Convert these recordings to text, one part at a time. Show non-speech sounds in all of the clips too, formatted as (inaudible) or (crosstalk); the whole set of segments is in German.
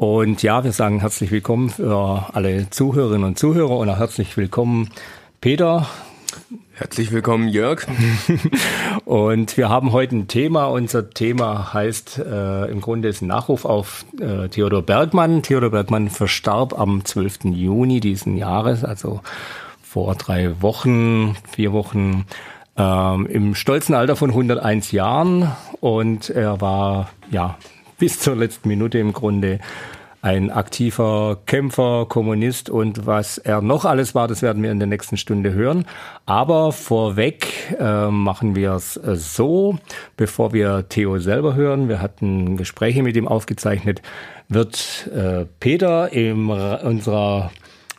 Und ja, wir sagen herzlich willkommen für alle Zuhörerinnen und Zuhörer und auch herzlich willkommen, Peter. Herzlich willkommen, Jörg. (laughs) und wir haben heute ein Thema. Unser Thema heißt äh, im Grunde ist ein Nachruf auf äh, Theodor Bergmann. Theodor Bergmann verstarb am 12. Juni diesen Jahres, also vor drei Wochen, vier Wochen, ähm, im stolzen Alter von 101 Jahren. Und er war ja bis zur letzten Minute im Grunde ein aktiver Kämpfer, Kommunist und was er noch alles war, das werden wir in der nächsten Stunde hören. Aber vorweg äh, machen wir es äh, so, bevor wir Theo selber hören. Wir hatten Gespräche mit ihm aufgezeichnet, wird äh, Peter in unserer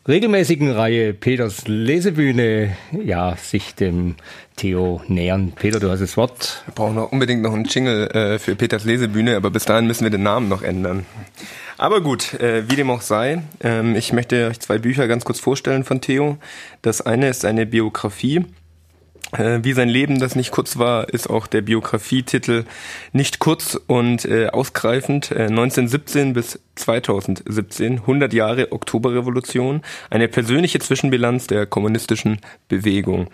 regelmäßigen Reihe Peters Lesebühne ja sich dem Theo nähern. Peter, du hast das Wort. Wir brauchen noch unbedingt noch einen Jingle äh, für Peters Lesebühne, aber bis dahin müssen wir den Namen noch ändern. Aber gut, äh, wie dem auch sei, ähm, ich möchte euch zwei Bücher ganz kurz vorstellen von Theo. Das eine ist eine Biografie wie sein Leben, das nicht kurz war, ist auch der Biografietitel nicht kurz und äh, ausgreifend. Äh, 1917 bis 2017, 100 Jahre Oktoberrevolution, eine persönliche Zwischenbilanz der kommunistischen Bewegung.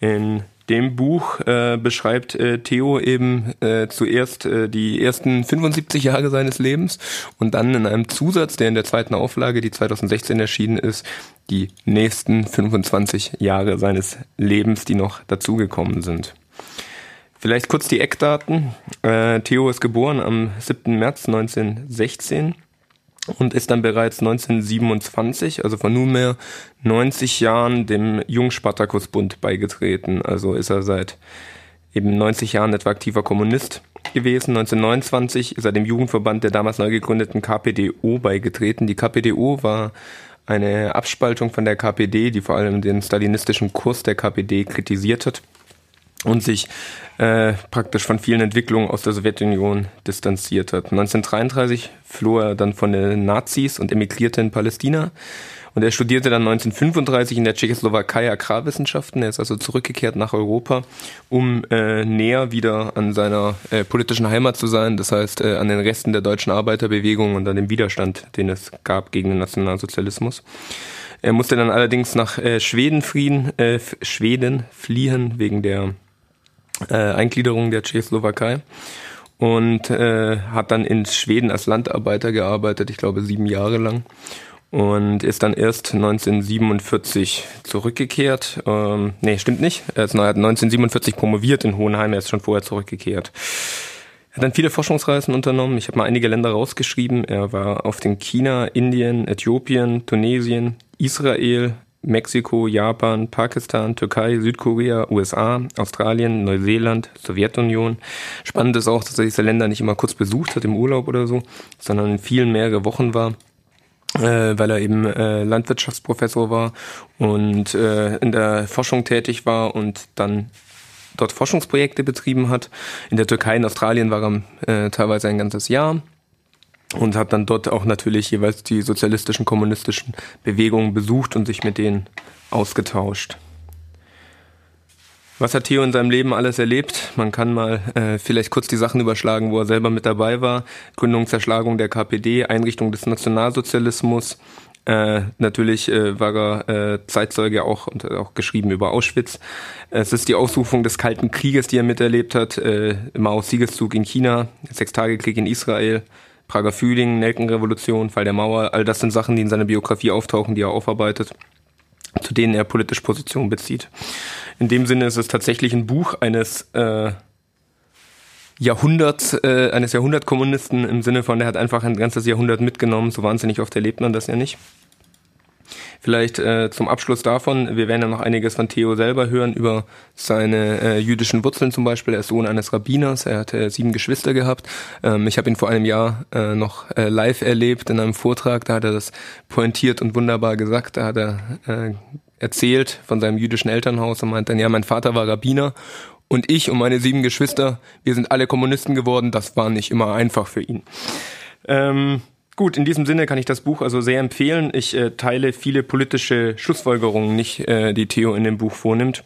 In dem Buch äh, beschreibt äh, Theo eben äh, zuerst äh, die ersten 75 Jahre seines Lebens und dann in einem Zusatz, der in der zweiten Auflage, die 2016 erschienen ist, die nächsten 25 Jahre seines Lebens, die noch dazugekommen sind. Vielleicht kurz die Eckdaten. Äh, Theo ist geboren am 7. März 1916 und ist dann bereits 1927, also vor nunmehr 90 Jahren, dem Jungspartakusbund beigetreten. Also ist er seit eben 90 Jahren etwa aktiver Kommunist gewesen. 1929 ist er dem Jugendverband der damals neu gegründeten KPDO beigetreten. Die KPDO war eine Abspaltung von der KPD, die vor allem den stalinistischen Kurs der KPD kritisiert hat und sich äh, praktisch von vielen Entwicklungen aus der Sowjetunion distanziert hat. 1933 floh er dann von den Nazis und emigrierte in Palästina. Und er studierte dann 1935 in der Tschechoslowakei Agrarwissenschaften. Er ist also zurückgekehrt nach Europa, um äh, näher wieder an seiner äh, politischen Heimat zu sein. Das heißt, äh, an den Resten der deutschen Arbeiterbewegung und an dem Widerstand, den es gab gegen den Nationalsozialismus. Er musste dann allerdings nach äh, Schweden, fliehen, äh, Schweden fliehen wegen der äh, Eingliederung der Tschechoslowakei und äh, hat dann in Schweden als Landarbeiter gearbeitet, ich glaube sieben Jahre lang und ist dann erst 1947 zurückgekehrt. Ähm, nee, stimmt nicht. Er hat 1947 promoviert in Hohenheim, er ist schon vorher zurückgekehrt. Er hat dann viele Forschungsreisen unternommen. Ich habe mal einige Länder rausgeschrieben. Er war auf den China, Indien, Äthiopien, Tunesien, Israel, Mexiko, Japan, Pakistan, Türkei, Südkorea, USA, Australien, Neuseeland, Sowjetunion. Spannend ist auch, dass er diese Länder nicht immer kurz besucht hat im Urlaub oder so, sondern in vielen mehrere Wochen war. Äh, weil er eben äh, Landwirtschaftsprofessor war und äh, in der Forschung tätig war und dann dort Forschungsprojekte betrieben hat. In der Türkei und Australien war er äh, teilweise ein ganzes Jahr und hat dann dort auch natürlich jeweils die sozialistischen, kommunistischen Bewegungen besucht und sich mit denen ausgetauscht. Was hat Theo in seinem Leben alles erlebt? Man kann mal äh, vielleicht kurz die Sachen überschlagen, wo er selber mit dabei war. Gründung, Zerschlagung der KPD, Einrichtung des Nationalsozialismus. Äh, natürlich äh, war er äh, Zeitzeuge auch und auch geschrieben über Auschwitz. Es ist die Ausrufung des Kalten Krieges, die er miterlebt hat. Äh, Maos Siegeszug in China, Sechstagekrieg in Israel, Prager Frühling, Nelkenrevolution, Fall der Mauer, all das sind Sachen, die in seiner Biografie auftauchen, die er aufarbeitet, zu denen er politisch Position bezieht. In dem Sinne ist es tatsächlich ein Buch eines äh, Jahrhunderts, äh, eines Jahrhundertkommunisten im Sinne von, der hat einfach ein ganzes Jahrhundert mitgenommen, so wahnsinnig oft erlebt man das ja nicht. Vielleicht äh, zum Abschluss davon, wir werden ja noch einiges von Theo selber hören über seine äh, jüdischen Wurzeln zum Beispiel. Er ist Sohn eines Rabbiners, er hatte sieben Geschwister gehabt. Ähm, ich habe ihn vor einem Jahr äh, noch äh, live erlebt in einem Vortrag, da hat er das pointiert und wunderbar gesagt. Da hat er äh, erzählt von seinem jüdischen Elternhaus und meint dann, ja, mein Vater war Rabbiner und ich und meine sieben Geschwister, wir sind alle Kommunisten geworden, das war nicht immer einfach für ihn. Ähm, Gut, in diesem Sinne kann ich das Buch also sehr empfehlen. Ich äh, teile viele politische Schlussfolgerungen nicht, äh, die Theo in dem Buch vornimmt.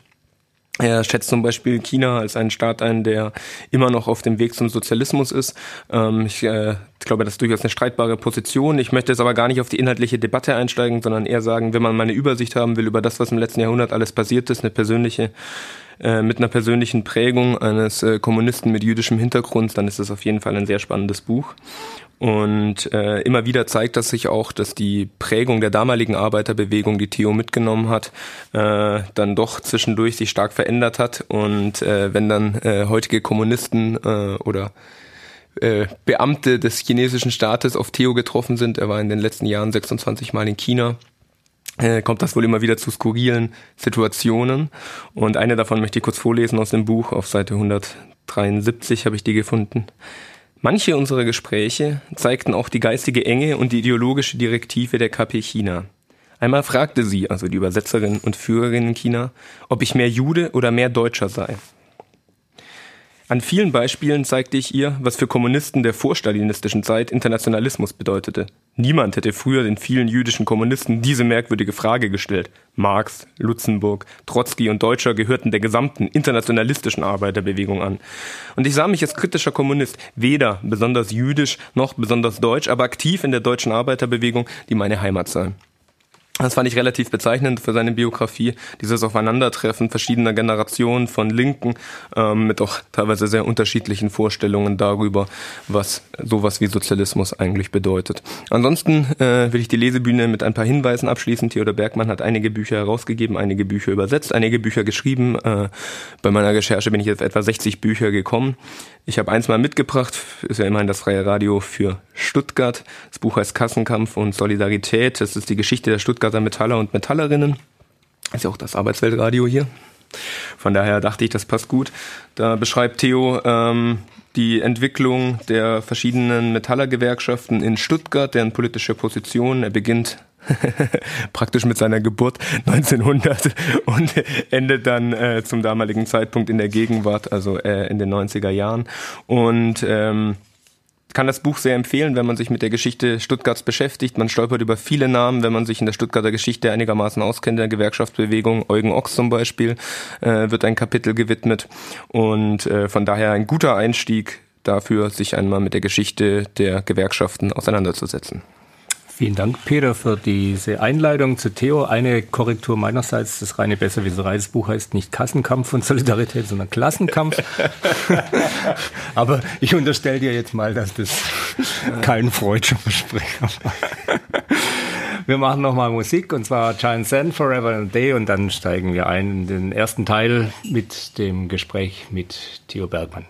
Er schätzt zum Beispiel China als einen Staat ein, der immer noch auf dem Weg zum Sozialismus ist. Ähm, ich äh, glaube, das ist durchaus eine streitbare Position. Ich möchte jetzt aber gar nicht auf die inhaltliche Debatte einsteigen, sondern eher sagen, wenn man mal eine Übersicht haben will über das, was im letzten Jahrhundert alles passiert ist, eine persönliche äh, mit einer persönlichen Prägung eines äh, Kommunisten mit jüdischem Hintergrund, dann ist das auf jeden Fall ein sehr spannendes Buch. Und äh, immer wieder zeigt das sich auch, dass die Prägung der damaligen Arbeiterbewegung, die Theo mitgenommen hat, äh, dann doch zwischendurch sich stark verändert hat. Und äh, wenn dann äh, heutige Kommunisten äh, oder äh, Beamte des chinesischen Staates auf Theo getroffen sind, er war in den letzten Jahren 26 Mal in China, äh, kommt das wohl immer wieder zu skurrilen Situationen. Und eine davon möchte ich kurz vorlesen aus dem Buch. Auf Seite 173 habe ich die gefunden. Manche unserer Gespräche zeigten auch die geistige Enge und die ideologische Direktive der KP China. Einmal fragte sie, also die Übersetzerin und Führerin in China, ob ich mehr Jude oder mehr Deutscher sei. An vielen Beispielen zeigte ich ihr, was für Kommunisten der vorstalinistischen Zeit Internationalismus bedeutete. Niemand hätte früher den vielen jüdischen Kommunisten diese merkwürdige Frage gestellt. Marx, Lutzenburg, Trotzki und Deutscher gehörten der gesamten internationalistischen Arbeiterbewegung an. Und ich sah mich als kritischer Kommunist weder besonders jüdisch noch besonders deutsch, aber aktiv in der deutschen Arbeiterbewegung, die meine Heimat sei. Das fand ich relativ bezeichnend für seine Biografie, dieses Aufeinandertreffen verschiedener Generationen von Linken ähm, mit auch teilweise sehr unterschiedlichen Vorstellungen darüber, was sowas wie Sozialismus eigentlich bedeutet. Ansonsten äh, will ich die Lesebühne mit ein paar Hinweisen abschließen. Theodor Bergmann hat einige Bücher herausgegeben, einige Bücher übersetzt, einige Bücher geschrieben. Äh, bei meiner Recherche bin ich jetzt etwa 60 Bücher gekommen. Ich habe eins mal mitgebracht, ist ja immerhin das freie Radio für Stuttgart. Das Buch heißt Kassenkampf und Solidarität. Das ist die Geschichte der Stuttgarter Metaller und Metallerinnen. Ist ja auch das Arbeitsweltradio hier. Von daher dachte ich, das passt gut. Da beschreibt Theo ähm, die Entwicklung der verschiedenen Metallergewerkschaften in Stuttgart, deren politische Position. Er beginnt (laughs) praktisch mit seiner Geburt (laughs) 1900 und endet dann äh, zum damaligen Zeitpunkt in der Gegenwart, also äh, in den 90er Jahren. Und ähm, kann das Buch sehr empfehlen, wenn man sich mit der Geschichte Stuttgarts beschäftigt. Man stolpert über viele Namen, wenn man sich in der Stuttgarter Geschichte einigermaßen auskennt, der Gewerkschaftsbewegung. Eugen Ochs zum Beispiel äh, wird ein Kapitel gewidmet. Und äh, von daher ein guter Einstieg dafür, sich einmal mit der Geschichte der Gewerkschaften auseinanderzusetzen. Vielen Dank, Peter, für diese Einleitung zu Theo. Eine Korrektur meinerseits, das reine Besserwisserei, das Buch heißt nicht Kassenkampf und Solidarität, sondern Klassenkampf. (laughs) Aber ich unterstelle dir jetzt mal, dass das kein freudscher Versprecher war. Wir machen nochmal Musik und zwar Giant Sand Forever and Day und dann steigen wir ein in den ersten Teil mit dem Gespräch mit Theo Bergmann.